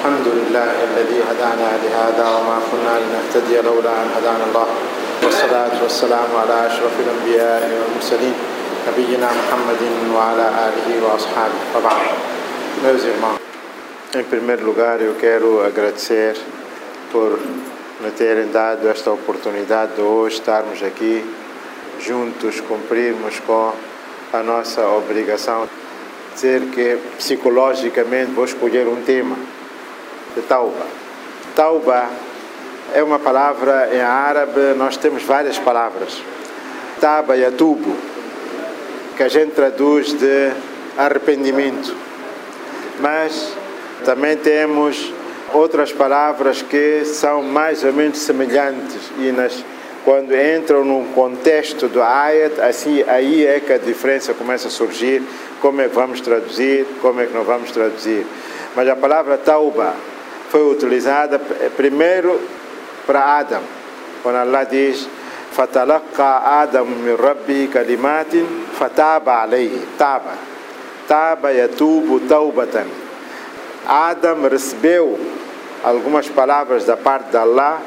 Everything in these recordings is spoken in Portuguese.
الحمد لله الذي هدانا لهذا وما كنا لنهتدي لولا أن هدانا الله والصلاة والسلام على أشرف الأنبياء والمرسلين نبينا محمد وعلى آله وأصحابه وبعد Meus irmãos, em primeiro lugar eu quero agradecer por me terem dado esta oportunidade de hoje estarmos aqui juntos, cumprirmos com a nossa obrigação. Dizer que psicologicamente vou escolher um tema de Tauba. Tauba é uma palavra em árabe, nós temos várias palavras. Taba e atubo, que a gente traduz de arrependimento. Mas também temos outras palavras que são mais ou menos semelhantes e nas quando entram num contexto do ayat, assim, aí é que a diferença começa a surgir, como é que vamos traduzir, como é que não vamos traduzir. Mas a palavra tauba foi utilizada eh, primeiro para Adam, quando Allah diz Fatalaqa Adam min Rabbi kalimatin fataba alayhi taba. Taba yatubu taubatan Adam recebeu algumas palavras da parte de Allah.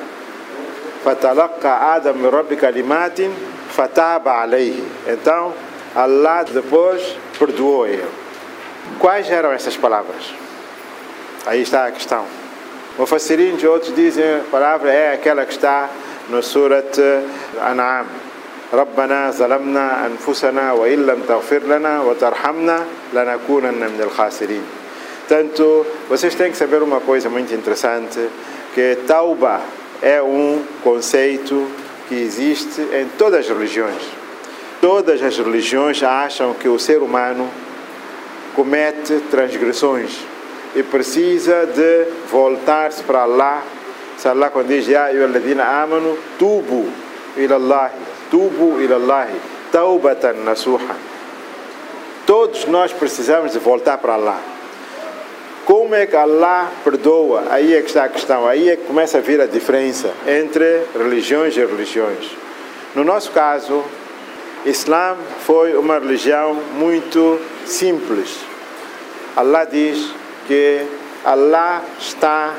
Fatalaqa Adam min Rabbi kalimatin fataba alayhi então Allah depois perdoou ele. Quais eram essas palavras? Aí está a questão. Mufassirin de outros dizem a palavra é aquela que está no Surat An'am ربنا ظلمنا أنفسنا وإن لم تغفر لنا وترحمنا لنكونن من الخاسرين Portanto, vocês têm que saber uma coisa muito interessante, que tauba é um conceito que existe em todas as religiões. Todas as religiões acham que o ser humano comete transgressões e precisa de voltar-se para Allah. Se Allah quando diz, Ya ayyuhalladhina amanu, tubu ilallahi, tubu ilallahi, taubatan nasuha. Todos nós precisamos de voltar para Allah. Como é que Allah perdoa? Aí é que está a questão, aí é que começa a vir a diferença entre religiões e religiões. No nosso caso, Islã foi uma religião muito simples. Allah diz que Allah está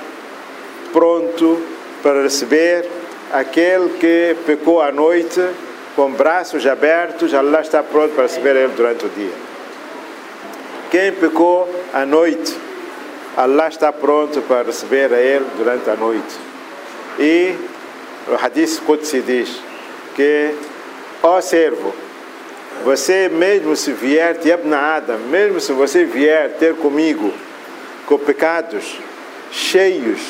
pronto para receber aquele que pecou à noite com braços abertos, Allah está pronto para receber ele durante o dia. Quem pecou à noite, Allah está pronto para receber a ele durante a noite. E o hadith Qudsi diz que, ó servo, você mesmo se vier, Yabna Adam, mesmo se você vier ter comigo com pecados cheios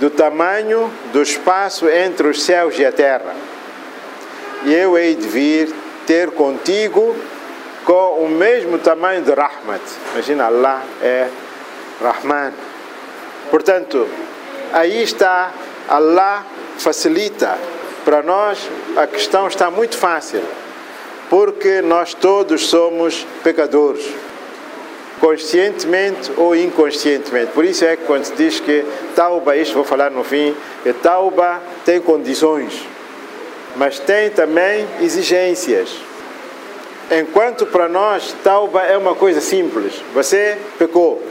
do tamanho do espaço entre os céus e a terra, e eu hei de vir ter contigo com o mesmo tamanho de Rahmat. Imagina, Allah é Rahman. Portanto, aí está, Allah facilita. Para nós, a questão está muito fácil, porque nós todos somos pecadores, conscientemente ou inconscientemente. Por isso é que quando se diz que Tauba, isto vou falar no fim, Tauba tem condições, mas tem também exigências. Enquanto para nós Tauba é uma coisa simples, você pecou,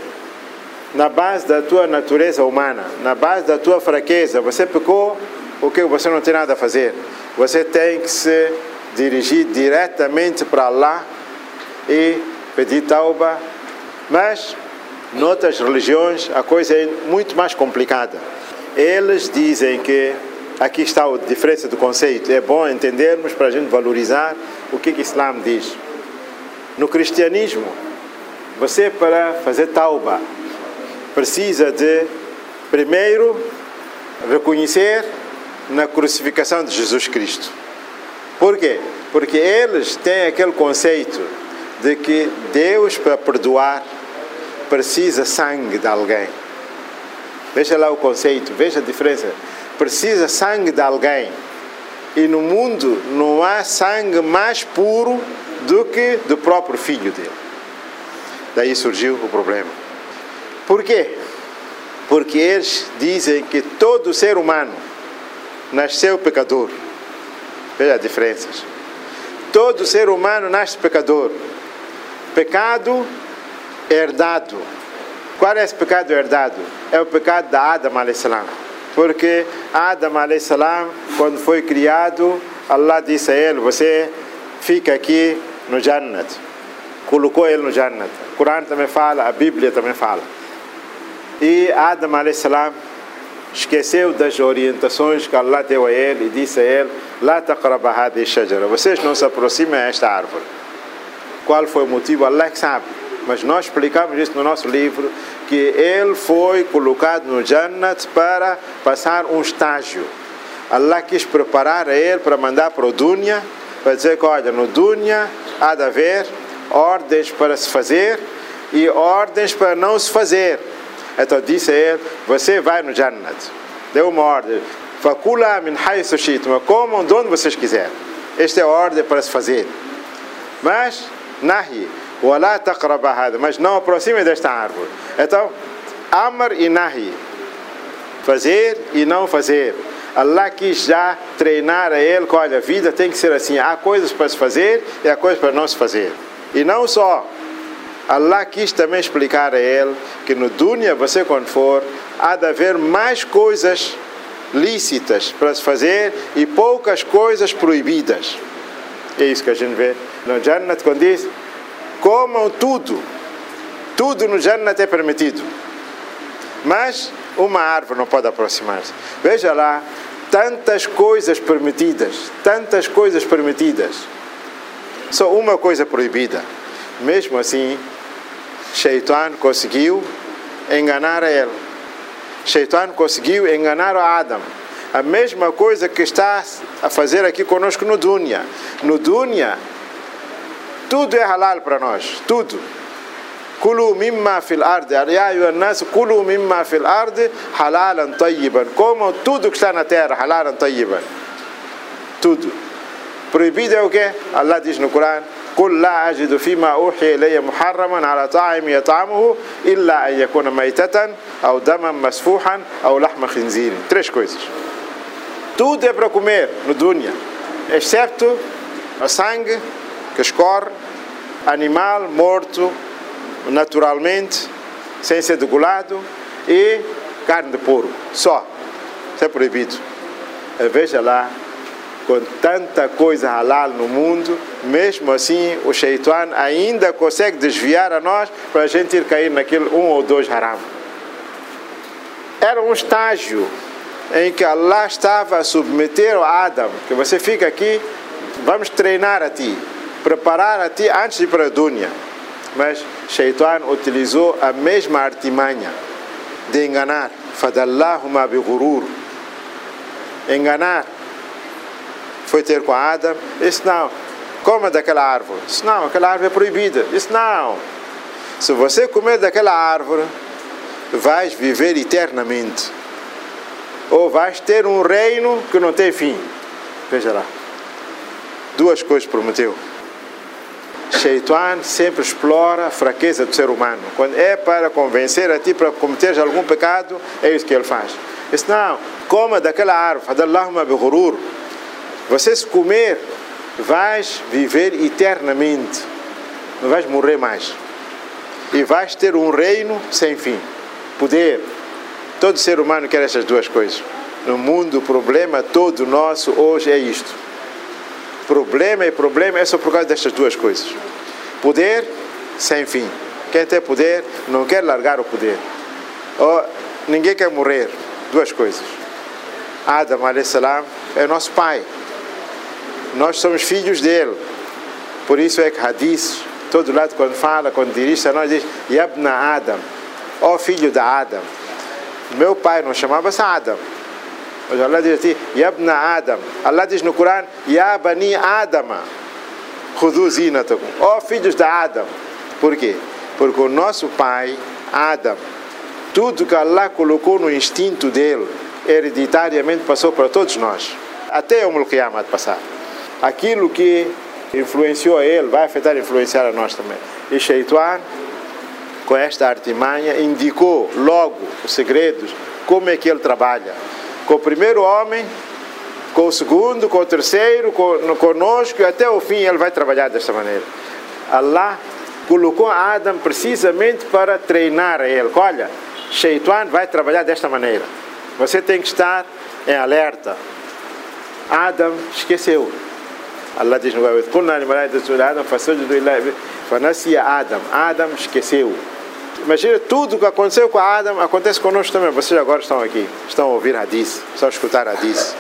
na base da tua natureza humana, na base da tua fraqueza, você pecou, o que você não tem nada a fazer. Você tem que se dirigir diretamente para Allah e pedir tauba. Mas, noutras religiões, a coisa é muito mais complicada. Eles dizem que, aqui está a diferença do conceito, é bom entendermos para a gente valorizar o que, o Islã diz. No cristianismo, você para fazer tauba, precisa de, primeiro, reconhecer na crucificação de Jesus Cristo. Por quê? Porque eles têm aquele conceito de que Deus, para perdoar, precisa sangue de alguém. Veja lá o conceito, veja a diferença. Precisa sangue de alguém. E no mundo não há sangue mais puro do que do próprio filho dele. Daí surgiu o problema. Por quê? Porque eles dizem que todo ser humano nasceu pecador. Veja as diferenças. Todo ser humano nasce pecador. Pecado herdado. Qual é esse pecado herdado? É o pecado da Adam salam. Porque Adam salam, quando foi criado, Allah disse a ele: Você fica aqui no Jannat. Colocou ele no Jannat. O Corão também fala, a Bíblia também fala. E Adam salam esqueceu das orientações que Allah deu a ele e disse a ele: shajara. Vocês não se aproximem a esta árvore. Qual foi o motivo? Allah sabe. Mas nós explicamos isso no nosso livro que ele foi colocado no Jannat para passar um estágio. Allah quis preparar a ele para mandar para o Dunya, para dizer que, olha, no Dunya há de haver ordens para se fazer e ordens para não se fazer. Então disse a ele: Você vai no Jannat. Deu uma ordem. Fakula min haythu shi'tum. Comam de onde vocês quiserem. Esta é a ordem para se fazer. Mas, nahi. Mas não aproxime desta árvore. Então, amr e nahi. Fazer e não fazer. Allah quis já treinar a ele que, olha, a vida tem que ser assim. Há coisas para se fazer e há coisas para não se fazer. E não só Allah quis também explicar a ele que no dunya, você quando for, há de haver mais coisas lícitas para se fazer e poucas coisas proibidas. É isso que a gente vê no Jannat quando diz: comam tudo. Tudo no Jannat é permitido. Mas uma árvore não pode aproximar-se. Veja lá, tantas coisas permitidas, tantas coisas permitidas. Só uma coisa proibida. Mesmo assim, Shaitan conseguiu enganar ele. Shaitan conseguiu enganar Adam. A mesma coisa que está a fazer aqui conosco no Dunya. No Dunya, tudo é halal para nós, tudo. Kulu mimma fil arde, ya nas kulu mimma fil arde halalan tayyiban. Como tudo que está na terra, halalan tayyiban. Tudo. Proibido é o quê? Allah diz no Corão: قل لا أجد فيما أوحي إلي محرما على طاعم يطعمه إلا أن يكون ميتة أو دما مسفوحا أو لحم خنزير três coisas tudo é para comer no dunya excepto o sangue que escorre animal morto naturalmente sem ser degolado e carne de porco. Só. Isso é proibido. Veja lá com tanta coisa halal no mundo, mesmo assim o shaitan ainda consegue desviar a nós para a gente ir cair naquele um ou dois haram. Era um estágio em que Allah estava a submeter a Adam, que você fica aqui, vamos treinar a ti, preparar a ti antes de ir para a dunya. Mas Shaitan utilizou a mesma artimanha de enganar. Fadallahuma bi Enganar foi ter com Adam, disse não, coma daquela árvore. Disse não, aquela árvore é proibida. Disse não, se você comer daquela árvore, vais viver eternamente. Ou vais ter um reino que não tem fim. Veja lá. Duas coisas prometeu. Shaitan sempre explora a fraqueza do ser humano. Quando é para convencer a ti para cometer algum pecado, é isso que ele faz. Diz, não, coma daquela árvore. Fadallahuma bi você se comer, vais viver eternamente. Não vais morrer mais. E vais ter um reino sem fim. Poder. Todo ser humano quer essas duas coisas. No mundo, o problema todo nosso hoje é isto. Problema e problema é só por causa destas duas coisas. Poder sem fim. Quem tem poder não quer largar o poder. Ou ninguém quer morrer. Duas coisas. Adam salam é nosso pai. Nós somos filhos dele. Por isso é que Hadith, todo lado quando fala, quando dirige a nós, diz Yabna Adam, ó filho da Adam. Meu pai não chamava-se Adam. Mas Allah diz assim, Yabna Adam. Allah diz no Corão, Yabani Adama. Huduzinatakum. Ó oh, filhos da Adam. Por quê? Porque o nosso pai, Adam, tudo que Allah colocou no instinto dele, hereditariamente passou para todos nós. Até o Mulqiyamah passar aquilo que influenciou ele vai afetar e influenciar a nós também. E Shaitan, com esta artimanha, indicou logo os segredos, como é que ele trabalha. Com o primeiro homem, com o segundo, com o terceiro, com, conosco, e até o fim ele vai trabalhar desta maneira. Allah colocou Adam precisamente para treinar ele. Olha, Sheituan vai trabalhar desta maneira. Você tem que estar em alerta. Adam esqueceu. Allah diz no Adam. Adam esqueceu. Imagina tudo o que aconteceu com Adam, acontece conosco também. Vocês agora estão aqui, estão a ouvir Hadith, estão a escutar Hadith.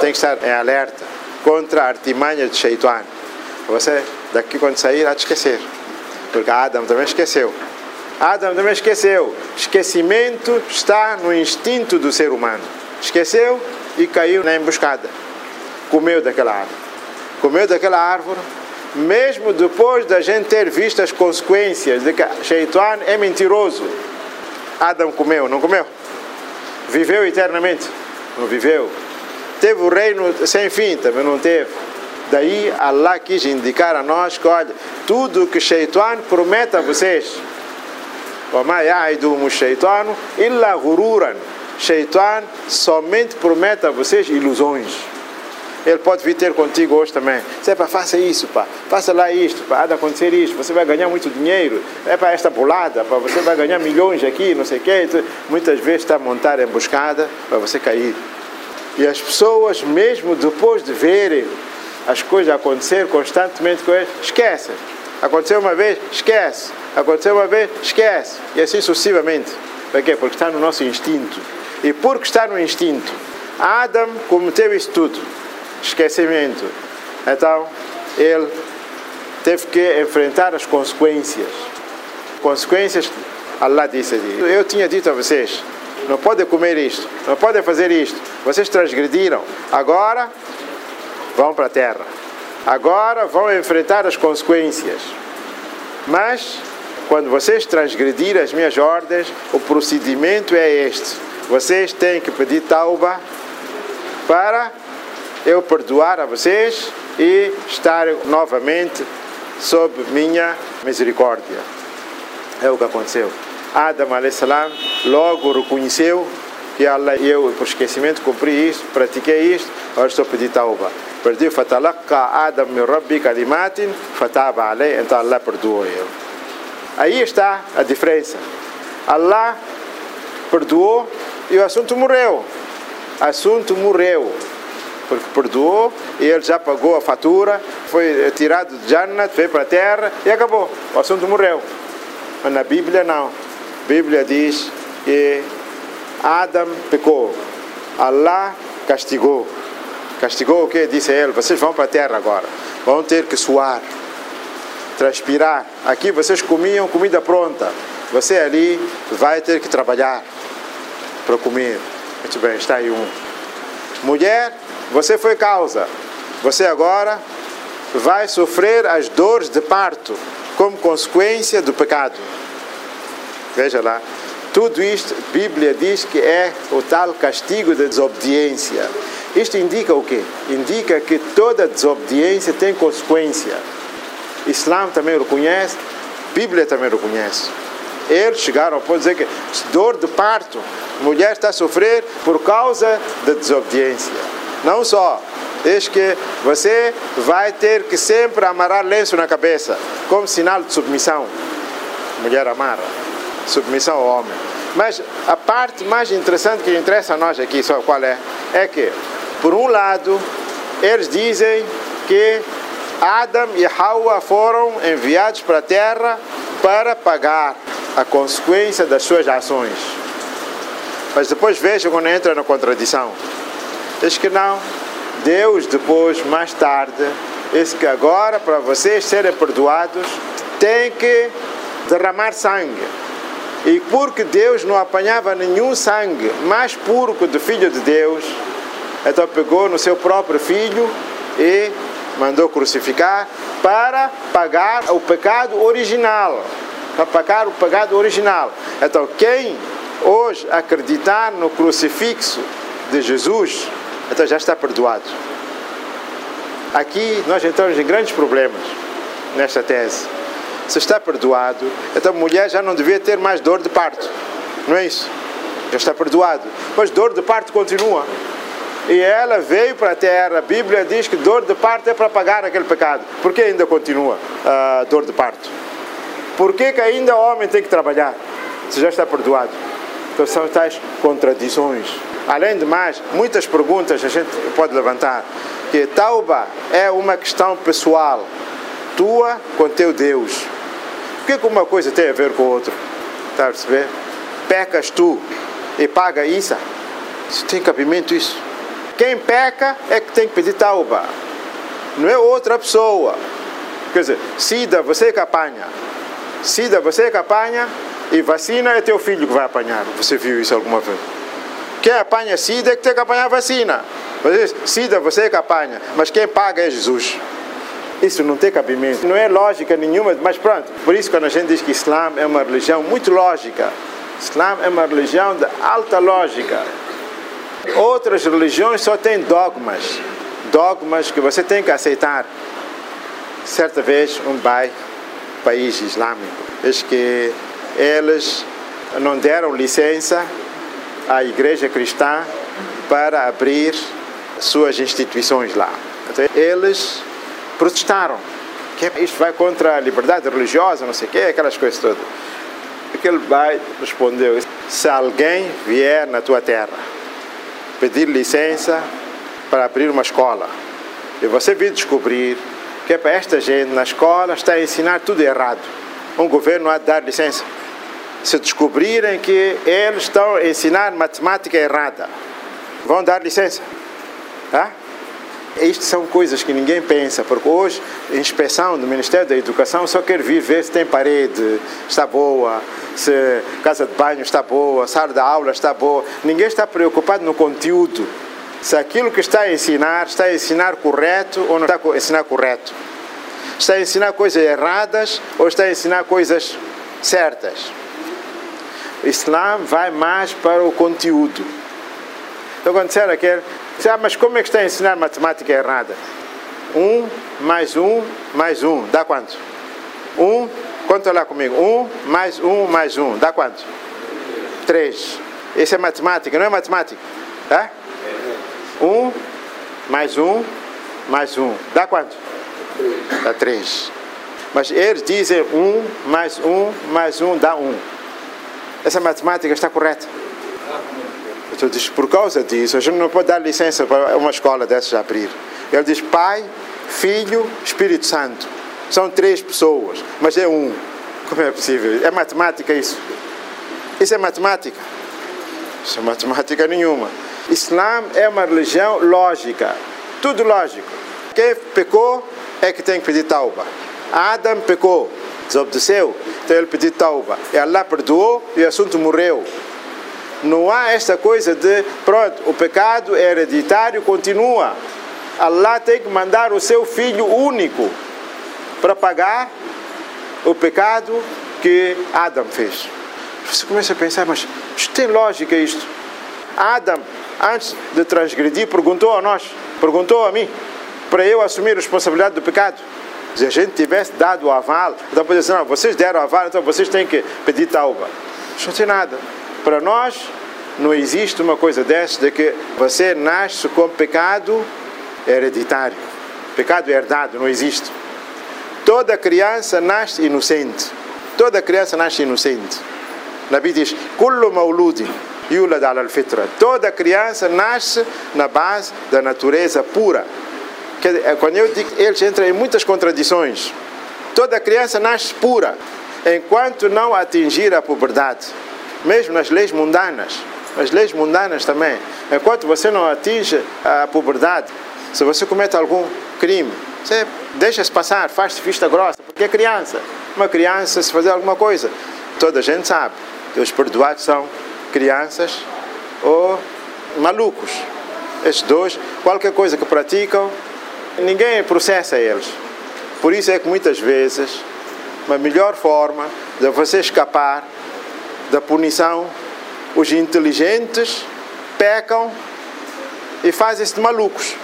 Tem que estar em alerta contra a artimanha de Sheituan. Você, daqui quando sair, há de esquecer. Porque Adam também esqueceu. Adam também esqueceu. Esquecimento está no instinto do ser humano. Esqueceu e caiu na emboscada. Comeu daquela árvore. Comeu daquela árvore, mesmo depois da gente ter visto as consequências de que Shaitan é mentiroso. Adam comeu, não comeu? Viveu eternamente? Não viveu. Teve o reino sem fim? Também não teve. Daí Allah quis indicar a nós que, olha, tudo que Shaitan promete a vocês. Shaitano illa gururan. Shaitan somente promete a vocês ilusões. Ele pode vir ter contigo hoje também. Você para faça isso, pá. Faça lá isto, pá. Há de acontecer isto. Você vai ganhar muito dinheiro. É para esta bolada, pá. Você vai ganhar milhões aqui, não sei o quê. Muitas vezes está a montar emboscada para você cair. E as pessoas, mesmo depois de verem as coisas acontecer constantemente com eles, esquecem. Aconteceu uma vez, esquece. Aconteceu uma vez, esquece. E assim sucessivamente. Por quê? Porque está no nosso instinto. E porque está no instinto, Adam cometeu isso tudo. Esquecimento. Então, ele teve que enfrentar as consequências. Consequências, Allah disse ali. Eu tinha dito a vocês, não podem comer isto, não podem fazer isto. Vocês transgrediram. Agora, vão para a terra. Agora vão enfrentar as consequências. Mas, quando vocês transgredirem as minhas ordens, o procedimento é este. Vocês têm que pedir tauba para eu perdoar a vocês e estar novamente sob minha misericórdia. É o que aconteceu. Adam salam logo reconheceu que Allah, eu por esquecimento cumpri isto, pratiquei isto, agora estou a pedir tauba. Perdi fatalaqqa Adam min rabbi kalimatin fataba alay, então Allah perdoou ele. Aí está a diferença. Allah perdoou e o assunto morreu. Assunto morreu. Porque perdoou e ele já pagou a fatura, foi tirado de Jannat, veio para a terra e acabou. O assunto morreu. Mas na Bíblia não. A Bíblia diz que Adam pecou. Allah castigou. Castigou o que? Disse a ele: vocês vão para a terra agora. Vão ter que suar, transpirar. Aqui vocês comiam comida pronta. Você ali vai ter que trabalhar para comer. Muito bem, está aí um. Mulher, você foi causa. Você agora vai sofrer as dores de parto como consequência do pecado. Veja lá. Tudo isto, a Bíblia diz que é o tal castigo da desobediência. Isto indica o quê? Indica que toda desobediência tem consequência. Islã também reconhece, Bíblia também reconhece. Eles chegaram a dizer que dor de parto, mulher está a sofrer por causa da desobediência. Não só, diz que você vai ter que sempre amarrar lenço na cabeça, como sinal de submissão. Mulher amarra, submissão ao homem. Mas a parte mais interessante que interessa a nós aqui, só qual é? É que por um lado, eles dizem que Adam e Hawa foram enviados para a terra para pagar a consequência das suas ações. Mas depois vejam quando entra na contradição. Diz que não. Deus depois, mais tarde, diz que agora para vocês serem perdoados, tem que derramar sangue. E porque Deus não apanhava nenhum sangue mais puro que o do Filho de Deus, então pegou no seu próprio filho e mandou crucificar para pagar o pecado original. Para pagar o pecado original. Então, quem hoje acreditar no crucifixo de Jesus, então já está perdoado. Aqui nós entramos em grandes problemas nesta tese. Se está perdoado, então a mulher já não devia ter mais dor de parto. Não é isso? Já está perdoado. Mas dor de parto continua e ela veio para a terra. A Bíblia diz que dor de parto é para pagar aquele pecado. Por que ainda continua a dor de parto? Por que, que ainda o homem tem que trabalhar? Se já está perdoado. Então são tais contradições. Além de mais, muitas perguntas a gente pode levantar. Que tauba é uma questão pessoal, tua com teu Deus. O que, uma coisa tem a ver com a outra? Está a perceber? Pecas tu e paga isso. Isso tem cabimento isso. Quem peca é que tem que pedir tauba. Não é outra pessoa. Quer dizer, SIDA você que apanha. SIDA você que apanha e vacina é teu filho que vai apanhar. Você viu isso alguma vez? Quem apanha SIDA é que tem que apanhar vacina. Mas SIDA você que apanha, mas quem paga é Jesus. Isso não tem cabimento, não é lógica nenhuma, mas pronto. Por isso, quando a gente diz que Islã é uma religião muito lógica, Islã é uma religião de alta lógica. Outras religiões só têm dogmas, dogmas que você tem que aceitar. Certa vez, um pai, país islâmico, diz que eles não deram licença à igreja cristã para abrir suas instituições lá. Então, eles protestaram. Que isto vai contra a liberdade religiosa, não sei o quê, aquelas coisas todas. Aquele pai respondeu: se alguém vier na tua terra pedir licença para abrir uma escola e você vir descobrir que é para esta gente na escola está a ensinar tudo errado, um governo há de dar licença. Se descobrirem que eles estão a ensinar matemática errada, vão dar licença. Tá? Isto são coisas que ninguém pensa, porque hoje a inspeção do Ministério da Educação só quer vir ver se tem parede, está boa, se casa de banho está boa, sala da aula está boa. Ninguém está preocupado no conteúdo. Se aquilo que está a ensinar, está a ensinar correto ou não está a ensinar correto. Está a ensinar coisas erradas ou está a ensinar coisas certas. O Islã vai mais para o conteúdo. Então, quando disser aquele, ah, mas como é que está a ensinar matemática errada? Um mais um mais um, dá quanto? Um, conta lá comigo. Um mais um mais um, dá quanto? Três. Isso é matemática, não é matemática? Tá? Um mais um mais um, dá quanto? Dá três. Mas eles dizem um mais um mais um dá um. Essa matemática está correta? Então diz, por causa disso, a gente não pode dar licença para uma escola dessas abrir. Ele diz, Pai, Filho, Espírito Santo. São três pessoas, mas é um. Como é possível? É matemática isso? Isso é matemática? Isso é matemática nenhuma. Islã é uma religião lógica. Tudo lógico. Quem pecou é que tem que pedir tauba. Adam pecou, desobedeceu, então ele pediu tauba. E Allah perdoou e o assunto morreu. Não há esta coisa de, pronto, o pecado é hereditário, continua. Allah tem que mandar o seu filho único para pagar o pecado que Adam fez. Você começa a pensar, mas isto tem lógica isto. Adam, antes de transgredir, perguntou a nós, perguntou a mim, para eu assumir a responsabilidade do pecado. Se a gente tivesse dado o aval, então podia dizer, não, vocês deram o aval, então vocês têm que pedir tauba. Não tem nada. Para nós, não existe uma coisa dessa de que você nasce com pecado hereditário. Pecado herdado, não existe. Toda criança nasce inocente. Toda criança nasce inocente. Nabi diz: Kullu mauludin yulad al fitra. Toda criança nasce na base da natureza pura. Quando eu digo, eles entram em muitas contradições. Toda criança nasce pura, enquanto não atingir a puberdade mesmo nas leis mundanas, as leis mundanas também. Enquanto você não atinge a puberdade, se você comete algum crime, você deixa-se passar, faz-se vista grossa, porque é criança. Uma criança, se fazer alguma coisa, toda a gente sabe que os perdoados são crianças ou malucos. Estes dois, qualquer coisa que praticam, ninguém processa eles. Por isso é que muitas vezes, a melhor forma de você escapar da punição, os inteligentes pecam e fazem-se de malucos.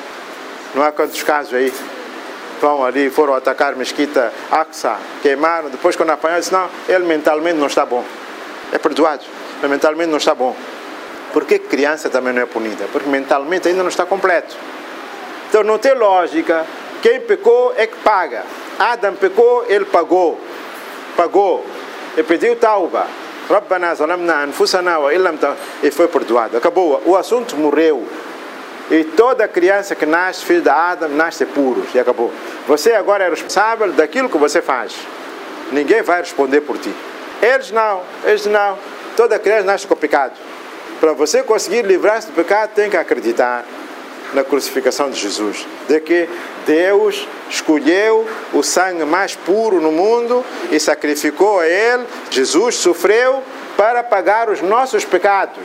Não há quantos casos aí? Vão ali, foram atacar mesquita Aqsa, queimaram, depois quando apanharam, disse, não, ele mentalmente não está bom. É perdoado, mas mentalmente não está bom. Por que criança também não é punida? Porque mentalmente ainda não está completo. Então não tem lógica. Quem pecou é que paga. Adam pecou, ele pagou. Pagou e pediu tauba. Rabbana zalamna anfusana wa illam e foi perdoado. Acabou. O assunto morreu. E toda criança que nasce, filho de Adam, nasce puro. E acabou. Você agora é responsável daquilo que você faz. Ninguém vai responder por ti. Eles não, eles não. Toda criança nasce com pecado. Para você conseguir livrar-se do pecado, tem que acreditar na crucificação de Jesus. De que Deus escolheu o sangue mais puro no mundo e sacrificou a ele. Jesus sofreu para pagar os nossos pecados.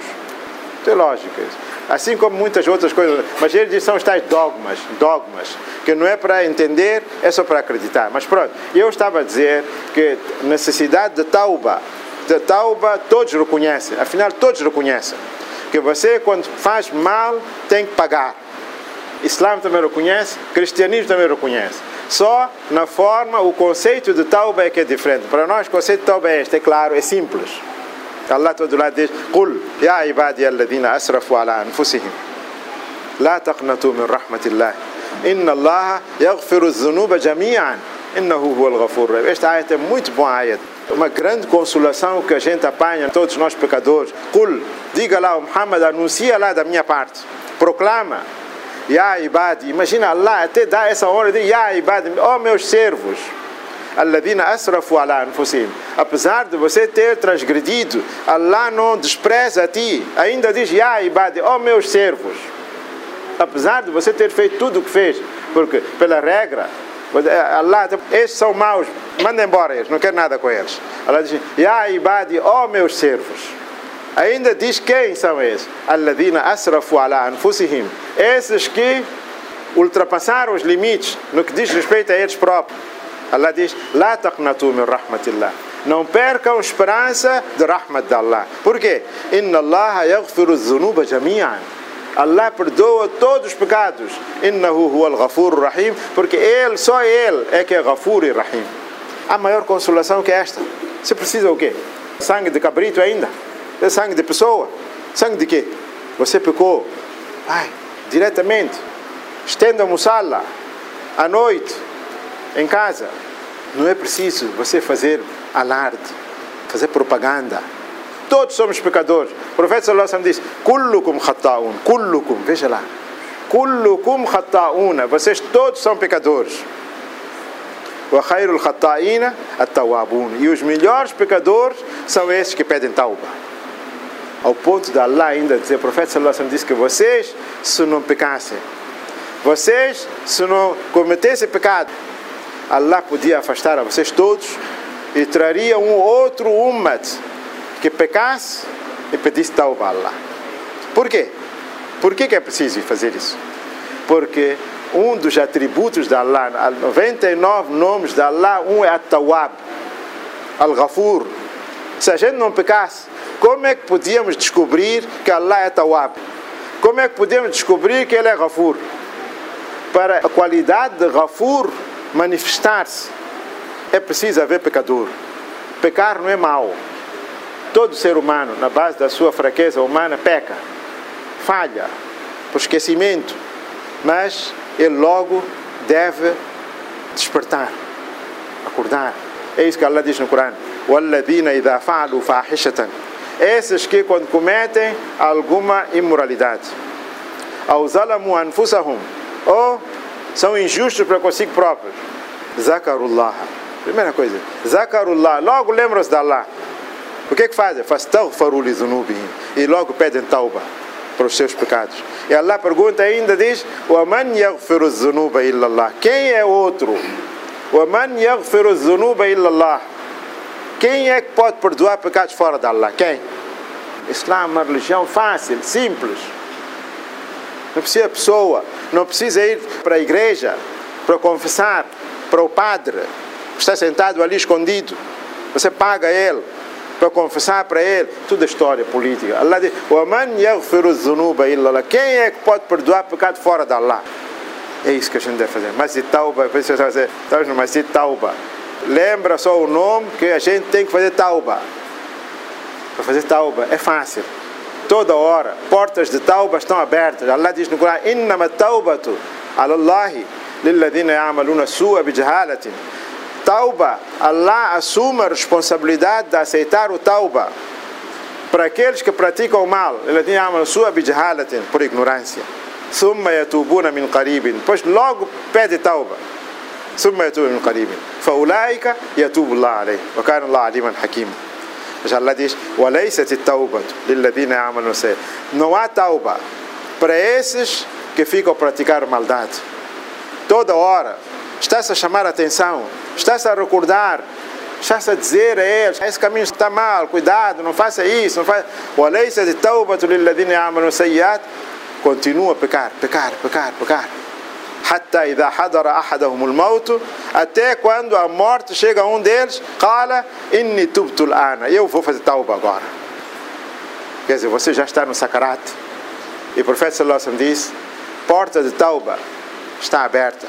Tem lógica isso. Assim como muitas outras coisas. Mas eles dizem são os tais dogmas, dogmas, que não é para entender, é só para acreditar. Mas pronto, eu estava a dizer que necessidade de tauba, de tauba todos reconhecem, afinal todos reconhecem. Que você quando faz mal tem que pagar. Islã também reconhece, cristianismo também reconhece. Só na forma, o conceito de tauba é que é diferente. Para nós, o conceito de tauba é este, é claro, é simples. Allah todo lado diz: Qul, ya ibadi asrafu ala anfusihim. La taqnatu min rahmatillah. Inna Allah yaghfiru jami'an. Innahu huwal ghafur. Esta ayat é muito boa ayat. Uma grande consolação que a gente apanha, todos nós pecadores. Qul, diga lá, Muhammad, anuncia lá da minha parte. Proclama Ya imagina Allah até dá essa hora de Ya ó oh, meus servos. Alladina asrafu ala anfusihim. Apesar de você ter transgredido, Allah não despreza a ti. Ainda diz, Ya ó oh, meus servos. Apesar de você ter feito tudo o que fez, porque pela regra, Allah, esses são maus, manda embora eles, não quero nada com eles. Allah diz, Ya ó oh, meus servos. Ainda diz quem são esses? Alladina asrafu ala anfusihim. Esses que ultrapassaram os limites no que diz respeito a eles próprios. Allah diz: La taqnatu min rahmatillah. Não percam esperança de rahmat de Allah. Por quê? Inna Allah yaghfiru dhunuba jami'an. Allah perdoa todos os pecados. Innahu huwa al-ghafur rahim. Porque Ele, só Ele é que é ghafur e rahim. Há maior consolação que esta. Você precisa o quê? Sangue de cabrito ainda? É sangue de pessoa? Sangue de quê? Você pecou. Vai, diretamente. Estenda a musala. À noite em casa. Não é preciso você fazer alarde, fazer propaganda. Todos somos pecadores. O profeta sallallahu alaihi diz: "Kullukum khata'un", kullukum, veja lá. "Kullukum khata'una", vocês todos são pecadores. Wa khairul khata'ina at-tawwabun. E os melhores pecadores são esses que pedem tauba. Ao ponto de Allah ainda dizer, o profeta sallallahu diz que vocês se não pecassem, vocês se não cometessem pecado, Allah podia afastar a vocês todos e traria um outro ummat que pecasse e pedisse tauba a Allah. Por quê? Por que, que é preciso fazer isso? Porque um dos atributos de Allah, 99 nomes de Allah, um é At-Tawwab, Al-Ghafur. Se a gente não pecasse, como é que podíamos descobrir que Allah é Tawwab? Como é que podíamos descobrir que Ele é Ghafur? Para a qualidade de Ghafur manifestar-se, é preciso haver pecador. Pecar não é mau. Todo ser humano, na base da sua fraqueza humana, peca, falha, por esquecimento, mas ele logo deve despertar, acordar. É isso que Allah diz no Corão. وَالَّذِينَ إِذَا فَعَلُوا فَاحِشَةً Esses que quando cometem alguma imoralidade, أو ظلموا أنفسهم ou são injustos para consigo próprios. Zakarullah. Primeira coisa, Zakarullah. Logo lembram-se de Allah. O que é que fazem? Fastaghfaru li dhunubihim. E logo pedem tauba para os seus pecados. E Allah pergunta ainda, diz, وَمَنْ يَغْفِرُ الذُّنُوبَ إِلَّا اللَّهِ Quem é outro? وَمَنْ يَغْفِرُ الذُّنُوبَ إِلَّا اللَّهِ Quem é que pode perdoar pecados fora de Allah? Quem? Islã é uma religião fácil, simples. Não precisa pessoa, não precisa ir para a igreja para confessar para o padre está sentado ali escondido. Você paga ele para confessar para ele. Tudo é história política. Allah diz: Quem é que pode perdoar pecado fora de Allah? É isso que a gente deve fazer. Masjid Tauba, você vai Masjid Tauba lembra só o nome que a gente tem que fazer tauba. Para fazer tauba é fácil. Toda hora, portas de tauba estão abertas. Allah diz no Corão: Innama taubatu alallahi lilladina ya'maluna su'a bijhalatin. Tauba, Allah assume a responsabilidade de aceitar o tauba para aqueles que praticam o mal. Lilladina ya'maluna su'a bijhalatin, por ignorância. Summa yatubuna min qaribin. Pois logo pede tauba. ثم يتوب من قريب فأولئك يتوب الله عليه وكان الله عليما حكيما mas Allah diz وليست التوبة للذين يعملون السيئات não há tauba para esses que ficam a praticar maldade toda hora está-se a chamar a atenção está-se a recordar está-se a dizer a eles esse caminho está mal cuidado não faça isso não faça وليست التوبة للذين يعملون السيئات continua a pecar, pecar, pecar, pecar. até quando a morte chega a um deles, fala, eu vou fazer tauba agora. Quer dizer, você já está no sakarat. E o profeta sallallahu alaihi diz: porta de tauba está aberta.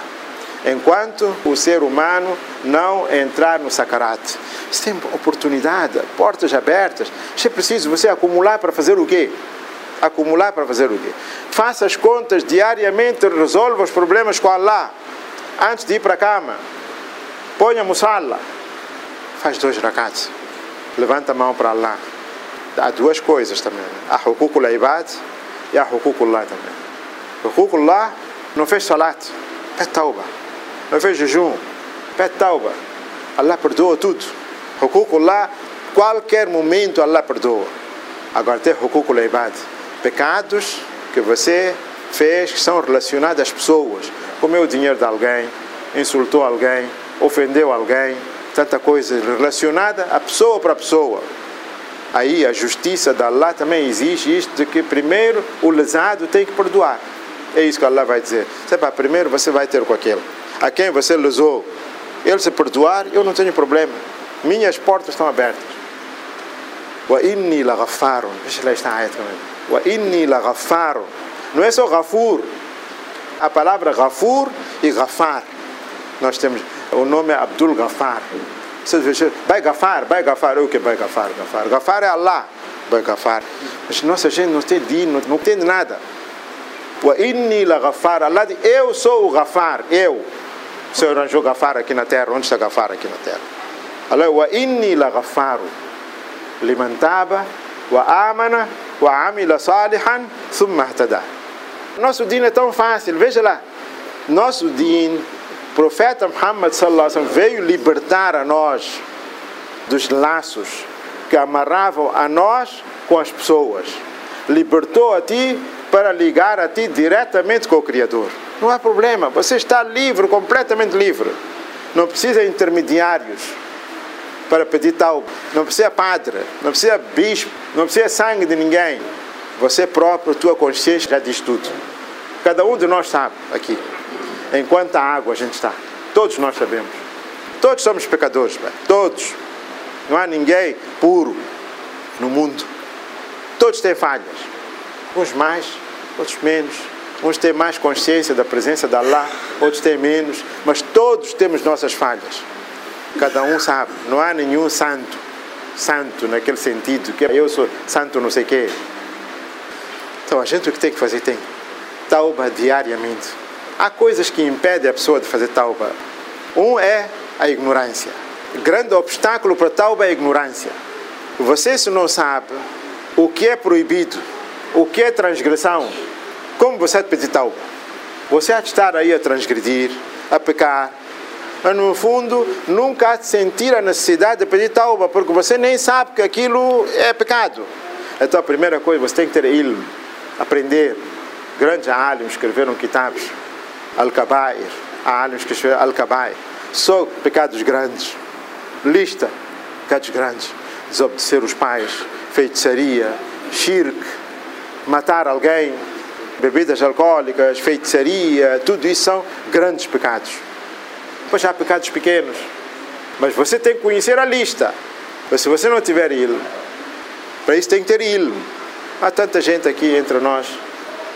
Enquanto o ser humano não entrar no sakarat, você tem oportunidade, portas abertas. Você é preciso você acumular para fazer o quê? Acumular para fazer o quê? Faça as contas diariamente, resolva os problemas com Allah. Antes de ir para a cama, ponha musalla. Faz dois rakats. Levanta a mão para Allah. Há duas coisas também. Há hukukul ibad e há hukukullah também. Hukukullah não fez salat, pede tauba. Não fez jejum, pede tauba. Allah perdoa tudo. Hukukullah, qualquer momento Allah perdoa. Agora tem hukukul ibad pecados que você fez que são relacionados às pessoas. Comeu o dinheiro de alguém, insultou alguém, ofendeu alguém, tanta coisa relacionada a pessoa para pessoa. Aí a justiça de Allah também exige isto de que primeiro o lesado tem que perdoar. É isso que Allah vai dizer. Sepa, primeiro você vai ter com aquele. A quem você lesou, ele se perdoar, eu não tenho problema. Minhas portas estão abertas. Wa inni la Veja lá esta ayat também. Wa inni la ghafar. Não é só ghafur. A palavra ghafur e ghafar. Nós temos, o nome é Abdul Ghafar. Vai Ghafar, vai Ghafar. O que vai Ghafar? Ghafar, Ghafar é Allah. Vai Ghafar. Mas nossa gente não tem dino, não entende nada. Wa inni la ghafar. Allah diz, eu sou o Ghafar, eu. O Senhor arranjou Ghafar aqui na terra. Onde está Ghafar aqui na terra? Allah, wa inni la ghafar. Liman taba wa amana wa amila salihan summa. Nosso din é tão fácil, veja lá. Nosso din, o profeta Muhammad sallallahu alaihi wasallam veio libertar a nós dos laços que amarravam a nós com as pessoas. Libertou a ti para ligar a ti diretamente com o Criador. Não há problema, você está livre, completamente livre. Não precisa de intermediários para pedir tal. Não precisa padre, não precisa bispo, não precisa sangue de ninguém. Você próprio, tua consciência já diz tudo. Cada um de nós sabe aqui. Enquanto a água a gente está. Todos nós sabemos. Todos somos pecadores, todos. Não há ninguém puro no mundo. Todos têm falhas. Uns mais, outros menos. Uns têm mais consciência da presença de Allah, outros têm menos, mas todos temos nossas falhas. Cada um sabe, não há nenhum santo, santo naquele sentido, que eu sou santo não sei quê. Então a gente o que tem que fazer tem tauba diariamente. Há coisas que impedem a pessoa de fazer tauba. Um é a ignorância. O grande obstáculo para a tauba é a ignorância. Você se não sabe o que é proibido, o que é transgressão, como você há de pedir tauba? Você há de estar aí a transgredir, a pecar, no fundo nunca há de sentir a necessidade de pedir tauba, porque você nem sabe que aquilo é pecado. Então a primeira coisa, você tem que ter ilm, aprender. Grandes alim escreveram kitabs, al-kabair, alim que escreveram al-kabair. Só pecados grandes, lista, pecados grandes, desobedecer os pais, feitiçaria, shirk, matar alguém, bebidas alcoólicas, feitiçaria, tudo isso são grandes pecados. Pois há pecados pequenos. Mas você tem que conhecer a lista. Mas se você não tiver ilmo, para isso tem que ter ilmo. Há tanta gente aqui entre nós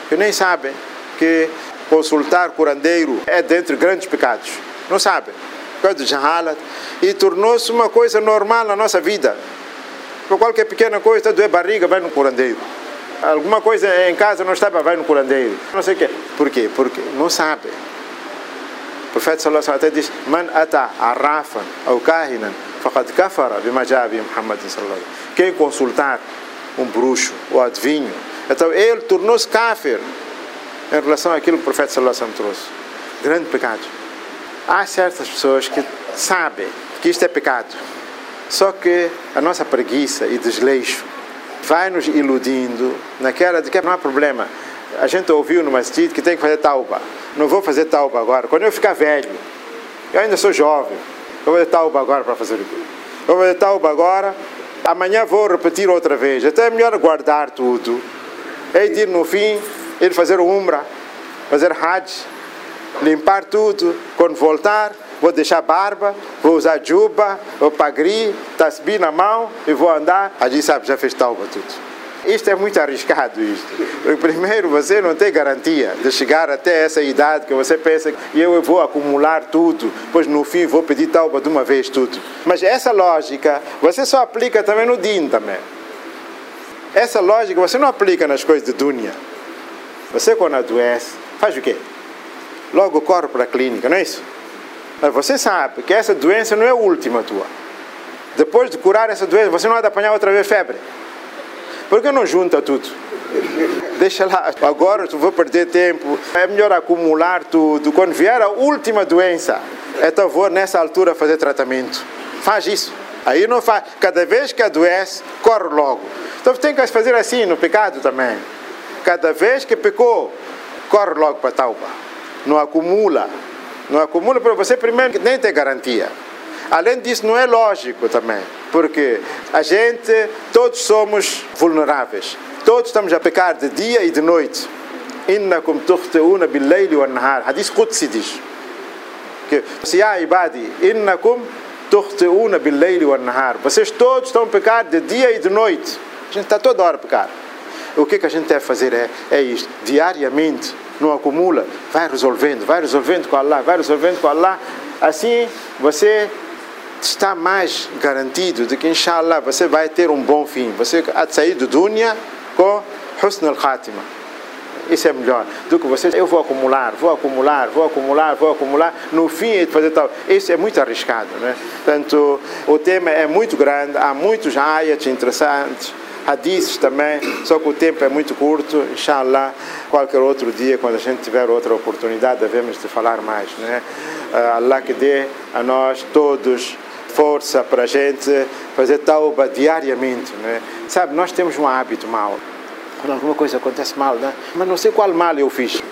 que nem sabem que consultar curandeiro é dentre grandes pecados. Não sabem. Coisa de jahalat. E tornou-se uma coisa normal na nossa vida. Por qualquer pequena coisa, está doer barriga, vai no curandeiro. Alguma coisa em casa não estava, vai no curandeiro. Não sei o quê. Por quê? Porque não sabem profeta sallallahu alaihi diz: Man ata arrafan ou kahinan faqad kafara bima jaa bi Muhammad sallallahu. Quem consultar um bruxo ou adivinho, então ele tornou-se kafir em relação àquilo que o profeta sallallahu alaihi trouxe. Grande pecado. Há certas pessoas que sabem que isto é pecado. Só que a nossa preguiça e desleixo vai nos iludindo naquela de que não há problema. A gente ouviu no masjid que tem que fazer tauba. Não vou fazer tauba agora. Quando eu ficar velho, eu ainda sou jovem, eu vou fazer tauba agora para fazer o quê? Eu vou fazer tauba agora, amanhã vou repetir outra vez. Então é melhor guardar tudo. É ir no fim, ir fazer o fazer hajj, limpar tudo. Quando voltar, vou deixar barba, vou usar juba, vou pagri, tasbi na mão e vou andar. Ali sabe, já fez tauba tudo. Isto é muito arriscado isto. Primeiro, você não tem garantia de chegar até essa idade que você pensa que eu vou acumular tudo, pois no fim vou pedir tauba de uma vez tudo. Mas essa lógica você só aplica também no din também. Essa lógica você não aplica nas coisas de dunya. Você quando adoece, faz o quê? Logo corre para a clínica, não é isso? Mas você sabe que essa doença não é a última tua. Depois de curar essa doença, você não há de apanhar outra vez febre. Por que não junta tudo? Deixa lá, agora tu vou perder tempo. É melhor acumular tudo. Quando vier a última doença, então vou nessa altura fazer tratamento. Faz isso. Aí não faz. Cada vez que adoece, corre logo. Então tem que fazer assim no pecado também. Cada vez que pecou, corre logo para a tauba. Não acumula. Não acumula para você primeiro nem tem garantia. Além disso, não é lógico também, porque a gente, todos somos vulneráveis. Todos estamos a pecar de dia e de noite. Tukhti'una bil-layli wan-nahar. Hadith Qudsi diz. Que se há ibadi, innakum tukhti'una bil-layli wan-nahar. Vocês todos estão a pecar de dia e de noite. A gente está toda hora a pecar. O que, que a gente deve fazer é, é isto, diariamente, não acumula, vai resolvendo, vai resolvendo com Allah, vai resolvendo com Allah. Assim você está mais garantido de que, inshallah, você vai ter um bom fim. Você há de sair do dunya com husn al-khatima. Isso é melhor do que você, eu vou acumular, vou acumular, vou acumular, vou acumular, no fim é de fazer tal. Isso é muito arriscado, né? Portanto, o tema é muito grande, há muitos ayats interessantes, hadiths também, só que o tempo é muito curto, inshallah, qualquer outro dia, quando a gente tiver outra oportunidade, devemos de falar mais, né? Allah que dê a nós todos força para a gente fazer tauba diariamente. Né? Sabe, nós temos um hábito mau. Quando alguma coisa acontece mal, né? mas não sei qual mal eu fiz.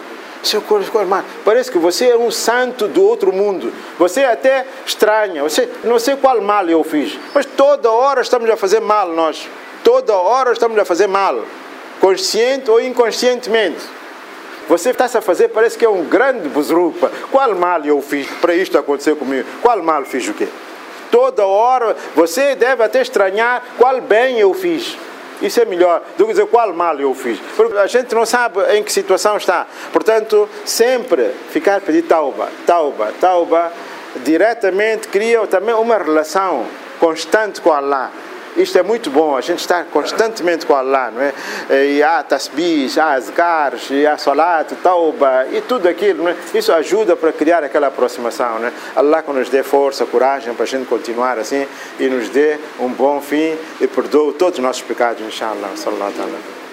Qual mal. Parece que você é um santo do outro mundo. Você é até estranha. Você não sei qual mal eu fiz. Mas toda hora estamos a fazer mal nós. Toda hora estamos a fazer mal. Consciente ou inconscientemente. Você está a fazer, parece que é um grande busrupa. Qual mal eu fiz para isto acontecer comigo? Qual mal fiz o quê? Toda hora, você deve até estranhar qual bem eu fiz. Isso é melhor do que dizer qual mal eu fiz. Porque a gente não sabe em que situação está. Portanto, sempre ficar pedir tauba, tauba, tauba, diretamente cria também uma relação constante com Allah. Isto é muito bom, a gente está constantemente com Allah, não é? E há tasbis, há azkars, há salat, tauba e tudo aquilo, é? Isso ajuda para criar aquela aproximação, não é? Allah que nos dê força, coragem para a gente continuar assim e nos dê um bom fim e perdoe todos os nossos pecados, inshallah. Sallallahu alaihi